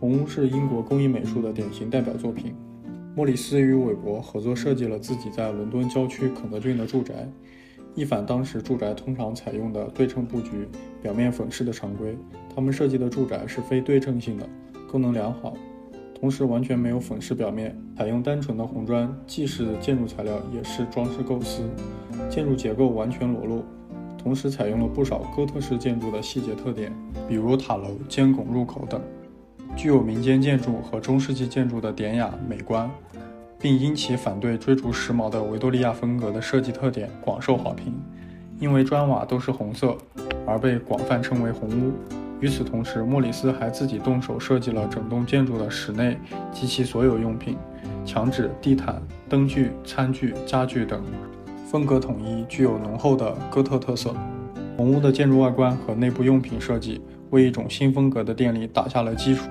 红是英国工艺美术的典型代表作品。莫里斯与韦伯合作设计了自己在伦敦郊区肯德郡的住宅，一反当时住宅通常采用的对称布局、表面粉饰的常规，他们设计的住宅是非对称性的，功能良好。同时完全没有粉饰表面，采用单纯的红砖，既是建筑材料，也是装饰构思。建筑结构完全裸露，同时采用了不少哥特式建筑的细节特点，比如塔楼、尖拱入口等，具有民间建筑和中世纪建筑的典雅美观，并因其反对追逐时髦的维多利亚风格的设计特点广受好评。因为砖瓦都是红色，而被广泛称为红屋。与此同时，莫里斯还自己动手设计了整栋建筑的室内及其所有用品，墙纸、地毯、灯具、餐具、家具等，风格统一，具有浓厚的哥特特色。红屋的建筑外观和内部用品设计，为一种新风格的电力打下了基础。